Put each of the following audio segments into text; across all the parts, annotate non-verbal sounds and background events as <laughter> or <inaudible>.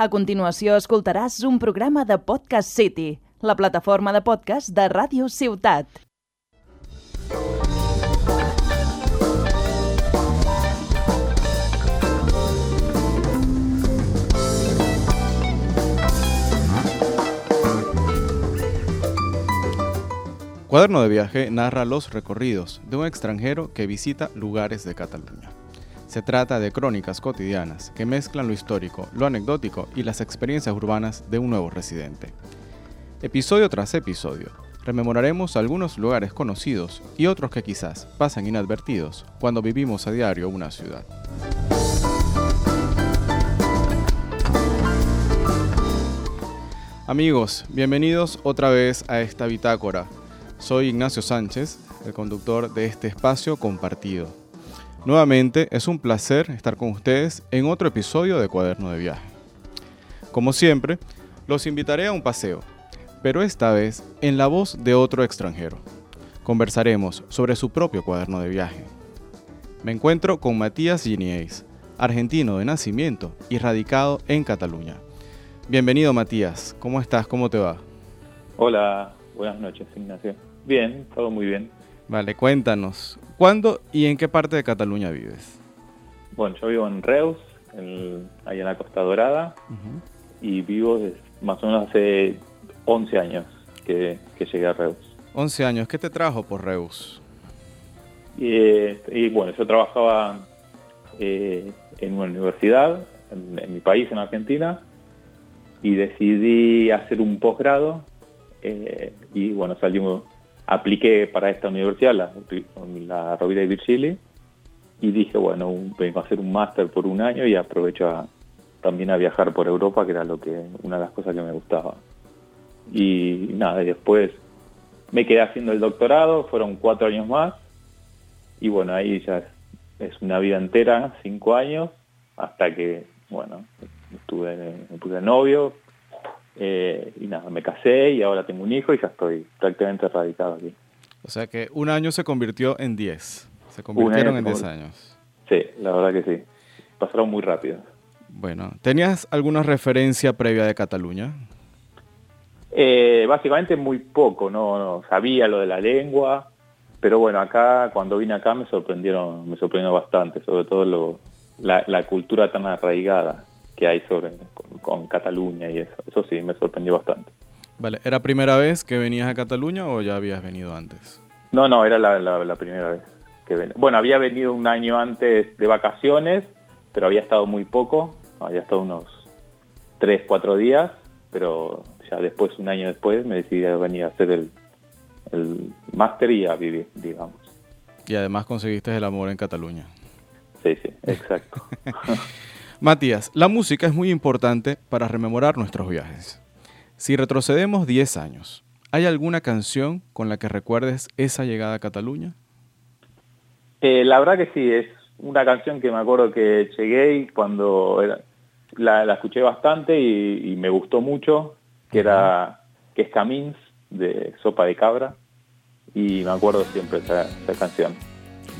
A continuació escoltaràs un programa de Podcast City, la plataforma de podcast de Ràdio Ciutat. Cuaderno de viaje narra los recorridos de un extranjero que visita lugares de Cataluña. Se trata de crónicas cotidianas que mezclan lo histórico, lo anecdótico y las experiencias urbanas de un nuevo residente. Episodio tras episodio, rememoraremos algunos lugares conocidos y otros que quizás pasan inadvertidos cuando vivimos a diario una ciudad. Amigos, bienvenidos otra vez a esta bitácora soy Ignacio Sánchez, el conductor de este espacio compartido. Nuevamente es un placer estar con ustedes en otro episodio de Cuaderno de Viaje. Como siempre, los invitaré a un paseo, pero esta vez en la voz de otro extranjero. Conversaremos sobre su propio cuaderno de viaje. Me encuentro con Matías Ginies, argentino de nacimiento y radicado en Cataluña. Bienvenido Matías, ¿cómo estás? ¿Cómo te va? Hola, buenas noches Ignacio. Bien, todo muy bien. Vale, cuéntanos, ¿cuándo y en qué parte de Cataluña vives? Bueno, yo vivo en Reus, ahí en la Costa Dorada, y vivo más o menos hace 11 años que, llegué a Reus. 11 años, ¿qué te trajo por Reus? Y, bueno, yo trabajaba eh, en una universidad en, mi país, en Argentina, y decidí hacer un posgrado eh, y bueno, salimos apliqué para esta universidad, la, la Rovira de Virgili, y dije, bueno, vengo a hacer un máster por un año y aprovecho también a viajar por Europa, que era lo que una de las cosas que me gustaba. Y nada, y después me quedé haciendo el doctorado, fueron cuatro años más, y bueno, ahí ya es, una vida entera, cinco años, hasta que, bueno, estuve, me puse novio, eh, y nada, me casé y ahora tengo un hijo y ya estoy prácticamente radicado aquí. O sea que un año se convirtió en 10. Se convirtieron en 10 años. Sí, la verdad que sí. Pasaron muy rápido. Bueno, ¿tenías alguna referencia previa de Cataluña? Eh, básicamente muy poco, no, no, sabía lo de la lengua, pero bueno, acá cuando vine acá me sorprendieron, me sorprendió bastante, sobre todo lo, la, la cultura tan arraigada que hay sobre con, Cataluña y eso. Eso sí, me sorprendió bastante. Vale, ¿era primera vez que venías a Cataluña o ya habías venido antes? No, no, era la, primera vez que. Bueno, había venido un año antes de vacaciones, pero había estado muy poco, había estado unos tres, cuatro días, pero ya después, un año después, me decidí a venir a hacer el, el máster y a vivir, digamos. Y además conseguiste el amor en Cataluña. Sí, sí, exacto. <laughs> Matías, la música es muy importante para rememorar nuestros viajes. Si retrocedemos 10 años, ¿hay alguna canción con la que recuerdes esa llegada a Cataluña? Eh, la verdad que sí, es una canción que me acuerdo que llegué y cuando la, escuché bastante y, me gustó mucho, que era que es Camins de Sopa de Cabra y me acuerdo siempre esa, esa canción.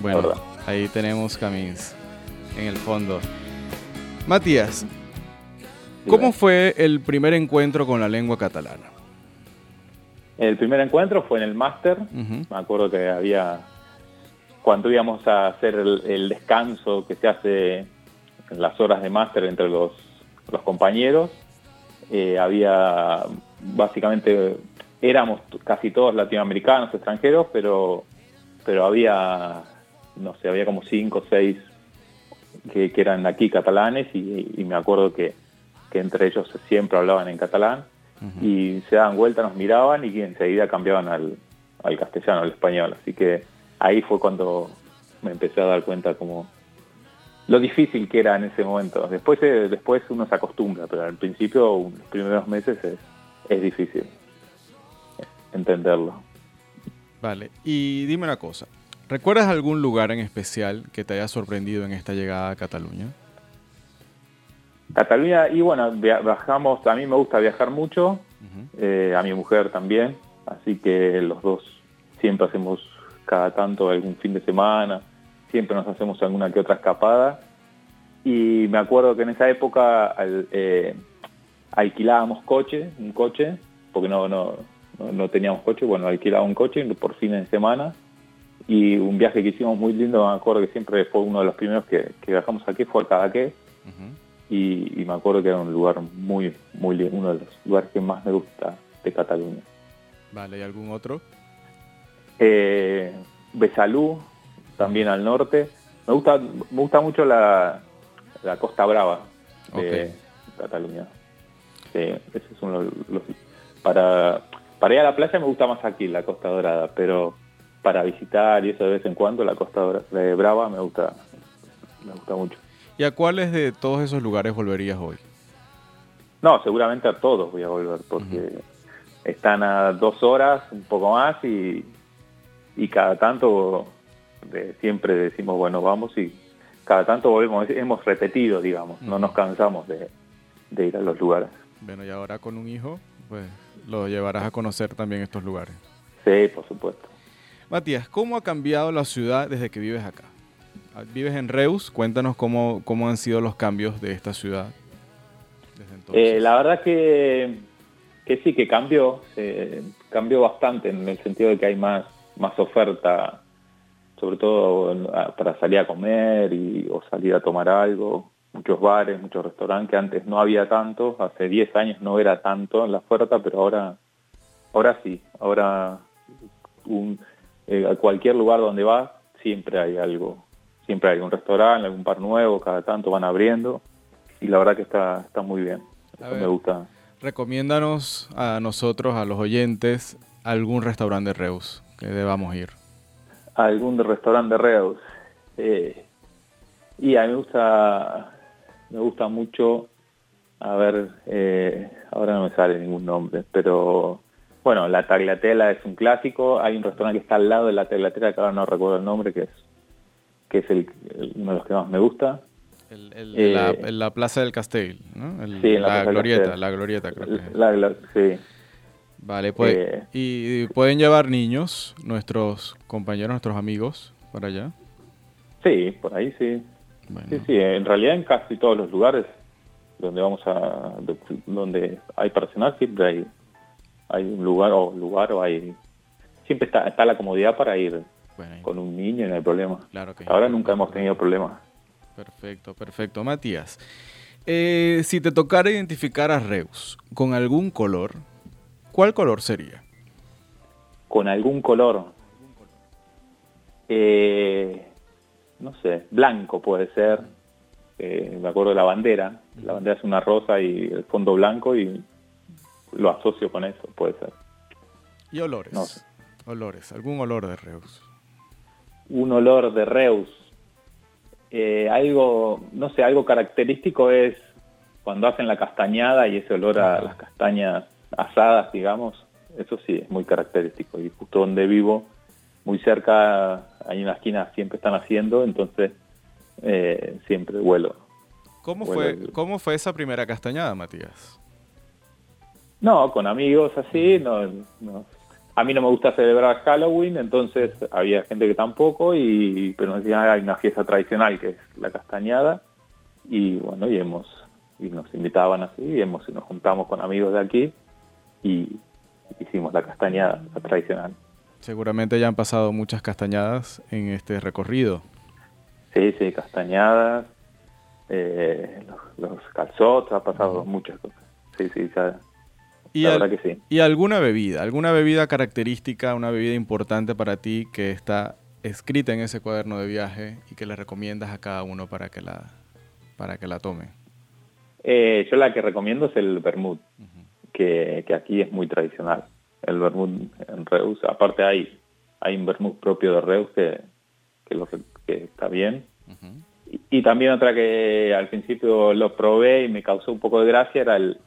Bueno, ahí tenemos Camins en el fondo. Matías, ¿cómo fue el primer encuentro con la lengua catalana? El primer encuentro fue en el máster. Me acuerdo que había, cuando íbamos a hacer el, descanso que se hace en las horas de máster entre los, compañeros, eh, había básicamente, éramos casi todos latinoamericanos, extranjeros, pero, pero había, no sé, había como cinco o seis que, eran aquí catalanes y, me acuerdo que, entre ellos siempre hablaban en catalán y se daban vuelta, nos miraban y enseguida cambiaban al, castellano, al español. Así que ahí fue cuando me empecé a dar cuenta como lo difícil que era en ese momento. Después, eh, después uno se acostumbra, pero al principio, los primeros meses es, es difícil entenderlo. Vale, y dime una cosa, ¿Recuerdas algún lugar en especial que te haya sorprendido en esta llegada a Cataluña? Cataluña, y bueno, viajamos, a mí me gusta viajar mucho, eh, a mi mujer también, así que los dos siempre hacemos cada tanto algún fin de semana, siempre nos hacemos alguna que otra escapada. Y me acuerdo que en esa época, eh, alquilábamos coche, un coche, porque no, no, no, teníamos coche, bueno, alquilaba un coche por fin de semana y un viaje que hicimos muy lindo, me acuerdo que siempre fue uno de los primeros que, que viajamos aquí, fue a Cadaqués, y, me acuerdo que era un lugar muy, muy lindo, uno de los lugares que más me gusta de Cataluña. Vale, ¿y algún otro? Eh, Besalú, también al norte. Me gusta, me gusta mucho la, la Costa Brava de Cataluña. Sí, ese es uno de los, para, para ir a la playa me gusta más aquí, la Costa Dorada, pero para visitar y eso de vez en cuando, la Costa Brava me gusta, me gusta mucho. ¿Y a cuáles de todos esos lugares volverías hoy? No, seguramente a todos voy a volver, porque están a dos horas, un poco más, y, y cada tanto siempre decimos, bueno, vamos y cada tanto volvemos, hemos repetido, digamos, no nos cansamos de, de ir a los lugares. Bueno, y ahora con un hijo, pues lo llevarás a conocer también estos lugares. Sí, por supuesto. Matías, ¿cómo ha cambiado la ciudad desde que vives acá? Ah, vives en Reus, cuéntanos cómo, cómo han sido los cambios de esta ciudad desde entonces. Eh, la verdad que, que sí, que cambió, cambió bastante en el sentido de que hay más, más oferta, sobre todo para salir a comer y, o salir a tomar algo, muchos bares, muchos restaurantes, que antes no había tanto, hace 10 años no era tanto en la oferta, pero ahora, ahora sí, ahora un, eh, a cualquier lugar donde vas siempre hay algo, siempre hay un restaurante, algún bar nuevo, cada tanto van abriendo y la verdad que está, está muy bien, me gusta. Recomiéndanos a nosotros, a los oyentes, algún restaurante de Reus que debamos ir. Algún restaurante de Reus. Eh, y a mí me gusta, me gusta mucho, a ver, eh, ahora no me sale ningún nombre, pero bueno, la Tagliatella es un clásico. Hay un restaurante que está al lado de la Tagliatella, que ahora no recuerdo el nombre, que es que es el, uno de los que más me gusta. El, eh, la, Plaza del Castell, ¿no? sí, la, glorieta, la glorieta creo que sí. Vale, pues, eh, ¿y pueden llevar niños, nuestros compañeros, nuestros amigos, para allá? Sí, por ahí sí. Sí, sí, en realidad en casi todos los lugares donde vamos a, donde hay personal siempre hay hay un lugar o lugar o hay siempre está, está la comodidad para ir con un niño y no hay problema. Claro que Ahora nunca hemos tenido problemas. Perfecto, perfecto. Matías, eh, si te tocara identificar a Reus con algún color, ¿cuál color sería? Con algún color. Eh, no sé, blanco puede ser. Eh, me acuerdo de la bandera. La bandera es una rosa y el fondo blanco y lo asocio con eso, puede ser. ¿Y olores? No Olores, algún olor de Reus. Un olor de Reus. Eh, algo, no sé, algo característico es cuando hacen la castañada y ese olor a las castañas asadas, digamos, eso sí es muy característico. Y justo donde vivo, muy cerca, hay una esquina siempre están haciendo, entonces eh, siempre vuelo. ¿Cómo, fue, ¿Cómo fue esa primera castañada, Matías? No, con amigos así, no, a mí no me gusta celebrar Halloween, entonces había gente que tampoco, y pero nos decían hay una fiesta tradicional que es la castañada, y bueno, y hemos, y nos invitaban así, y, hemos, y nos juntamos con amigos de aquí, y hicimos la castañada, la tradicional. Seguramente ya han pasado muchas castañadas en este recorrido. Sí, sí, castañadas, eh, los, los calzots, ha pasado muchas cosas. Sí, sí, ya, y, ¿Y alguna bebida, alguna bebida característica, una bebida importante para ti que está escrita en ese cuaderno de viaje y que le recomiendas a cada uno para que la, para que la tome? Eh, yo la que recomiendo es el vermut, que, aquí es muy tradicional. El vermut en Reus, aparte hay, hay un vermut propio de Reus que, que, está bien. y, y, también otra que al principio lo probé y me causó un poco de gracia era el,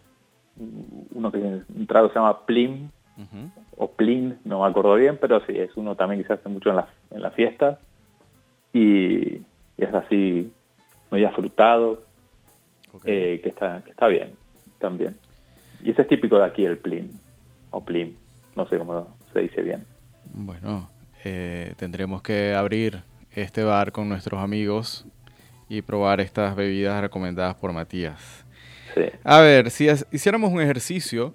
uno que en trago se llama Plim, o Plin, no me acuerdo bien, pero sí, es uno también que se hace mucho en la, en la fiesta, y, es así, muy afrutado, eh, que, está, que está bien, también. Y ese es típico de aquí, el Plin, o Plim, no sé cómo se dice bien. Bueno, eh, tendremos que abrir este bar con nuestros amigos y probar estas bebidas recomendadas por Matías. A ver, si hiciéramos un ejercicio,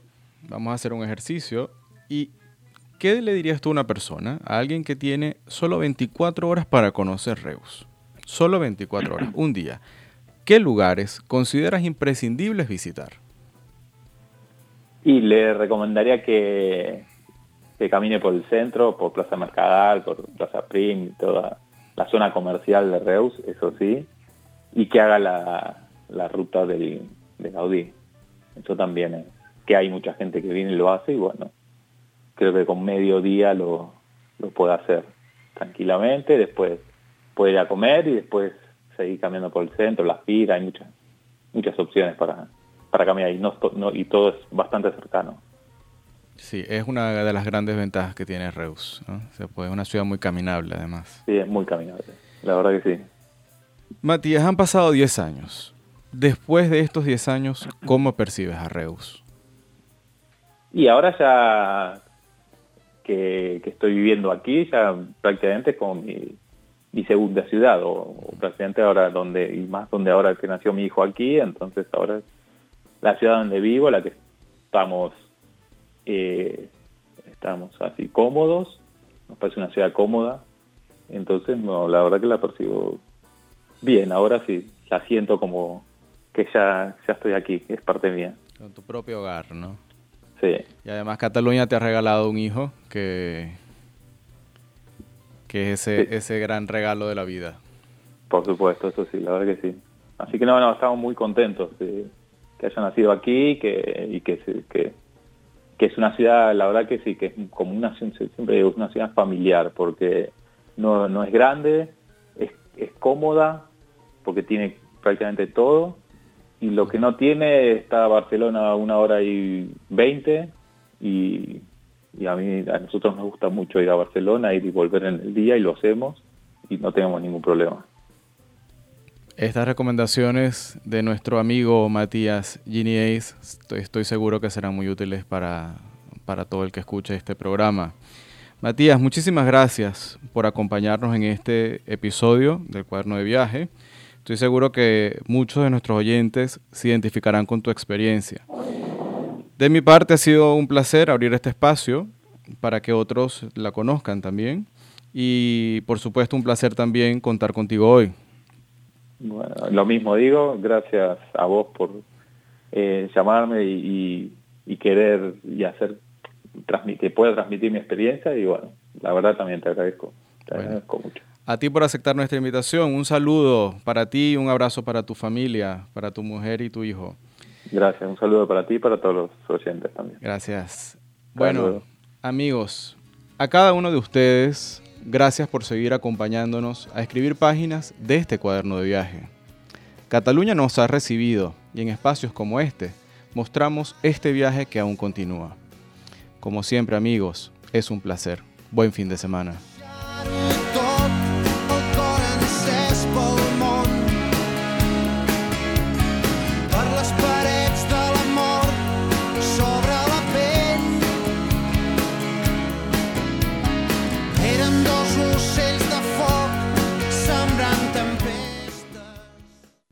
vamos a hacer un ejercicio, y ¿qué le dirías tú a una persona, a alguien que tiene solo 24 horas para conocer Reus? Solo 24 horas, un día. ¿Qué lugares consideras imprescindibles visitar? Y le recomendaría que, que camine por el centro, por Plaza Mercadal, por Plaza Prim, toda la zona comercial de Reus, eso sí, y que haga la, la ruta del, de Gaudí. Eso también es, que hay mucha gente que viene y lo hace y bueno, creo que con medio día lo, lo puede hacer tranquilamente, después puede ir a comer y después seguir caminando por el centro, las piras, hay muchas, muchas opciones para, para caminar y, no, y todo es bastante cercano. Sí, es una de las grandes ventajas que tiene Reus. ¿no? Se puede, es una ciudad muy caminable además. Sí, es muy caminable, la verdad que sí. Matías, han pasado 10 años. Después de estos 10 años, ¿cómo percibes a Reus? Y ahora ya que, estoy viviendo aquí, ya prácticamente como mi, segunda ciudad, o, prácticamente ahora donde, y más donde ahora que nació mi hijo aquí, entonces ahora es la ciudad donde vivo, la que estamos eh, estamos así cómodos, nos parece una ciudad cómoda, entonces no, la verdad que la percibo bien, ahora sí, la siento como que ya, ya estoy aquí, es parte mía. Con tu propio hogar, ¿no? Sí. Y además Cataluña te ha regalado un hijo que, que es ese, ese gran regalo de la vida. Por supuesto, eso sí, la verdad que sí. Así que no, no, estamos muy contentos de que haya nacido aquí que, y que, que, que es una ciudad, la verdad que sí, que es como una, siempre digo, una ciudad familiar, porque no, no es grande, es, es cómoda, porque tiene prácticamente todo, y lo que no tiene está Barcelona a una hora y veinte, y, y a mí, a nosotros nos gusta mucho ir a Barcelona, y volver en el día, y lo hacemos, y no tenemos ningún problema. Estas recomendaciones de nuestro amigo Matías Gini Ace estoy, seguro que serán muy útiles para, para todo el que escuche este programa. Matías, muchísimas gracias por acompañarnos en este episodio del cuaderno de viaje. Estoy seguro que muchos de nuestros oyentes se identificarán con tu experiencia. De mi parte ha sido un placer abrir este espacio para que otros la conozcan también. Y por supuesto un placer también contar contigo hoy. Bueno, lo mismo digo, gracias a vos por eh, llamarme y, querer y hacer que pueda transmitir mi experiencia y bueno, la verdad también te agradezco, te agradezco mucho. A ti por aceptar nuestra invitación, un saludo para ti y un abrazo para tu familia, para tu mujer y tu hijo. Gracias, un saludo para ti y para todos los oyentes también. Gracias. Bueno, amigos, a cada uno de ustedes Gracias por seguir acompañándonos a escribir páginas de este cuaderno de viaje. Cataluña nos ha recibido y en espacios como este mostramos este viaje que aún continúa. Como siempre amigos, es un placer. Buen fin de semana.